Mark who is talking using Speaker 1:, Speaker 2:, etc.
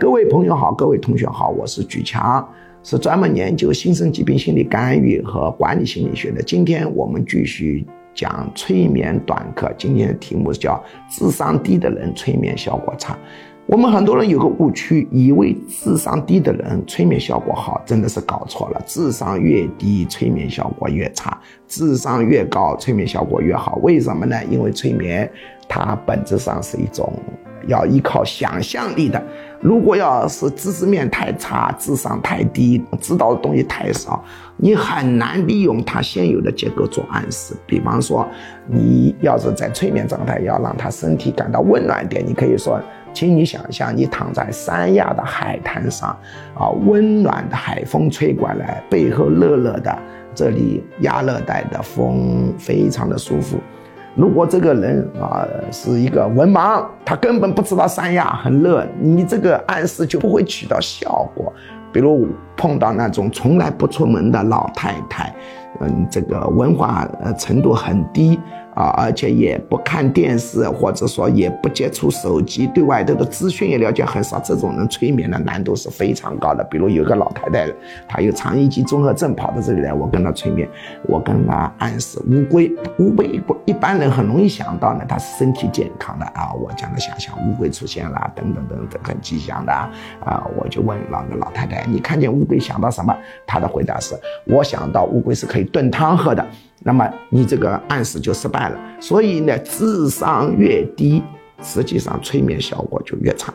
Speaker 1: 各位朋友好，各位同学好，我是举强，是专门研究新生疾病心理干预和管理心理学的。今天我们继续讲催眠短课，今天的题目叫智商低的人催眠效果差。我们很多人有个误区，以为智商低的人催眠效果好，真的是搞错了。智商越低，催眠效果越差；智商越高，催眠效果越好。为什么呢？因为催眠它本质上是一种。要依靠想象力的，如果要是知识面太差、智商太低、知道的东西太少，你很难利用他现有的结构做暗示。比方说，你要是在催眠状态，要让他身体感到温暖点，你可以说，请你想象你躺在三亚的海滩上，啊，温暖的海风吹过来，背后热热的，这里亚热带的风非常的舒服。如果这个人啊是一个文盲，他根本不知道三亚很热，你这个暗示就不会起到效果。比如碰到那种从来不出门的老太太，嗯，这个文化呃程度很低。啊，而且也不看电视，或者说也不接触手机，对外头的资讯也了解很少。这种人催眠的难度是非常高的。比如有个老太太，她有肠易激综合症，跑到这里来，我跟她催眠，我跟她暗示乌龟，乌龟一般人很容易想到呢，它是身体健康的啊。我讲的想象乌龟出现了，等等等等，很吉祥的啊。我就问老个老太太，你看见乌龟想到什么？她的回答是，我想到乌龟是可以炖汤喝的。那么你这个暗示就失败所以呢，智商越低，实际上催眠效果就越差。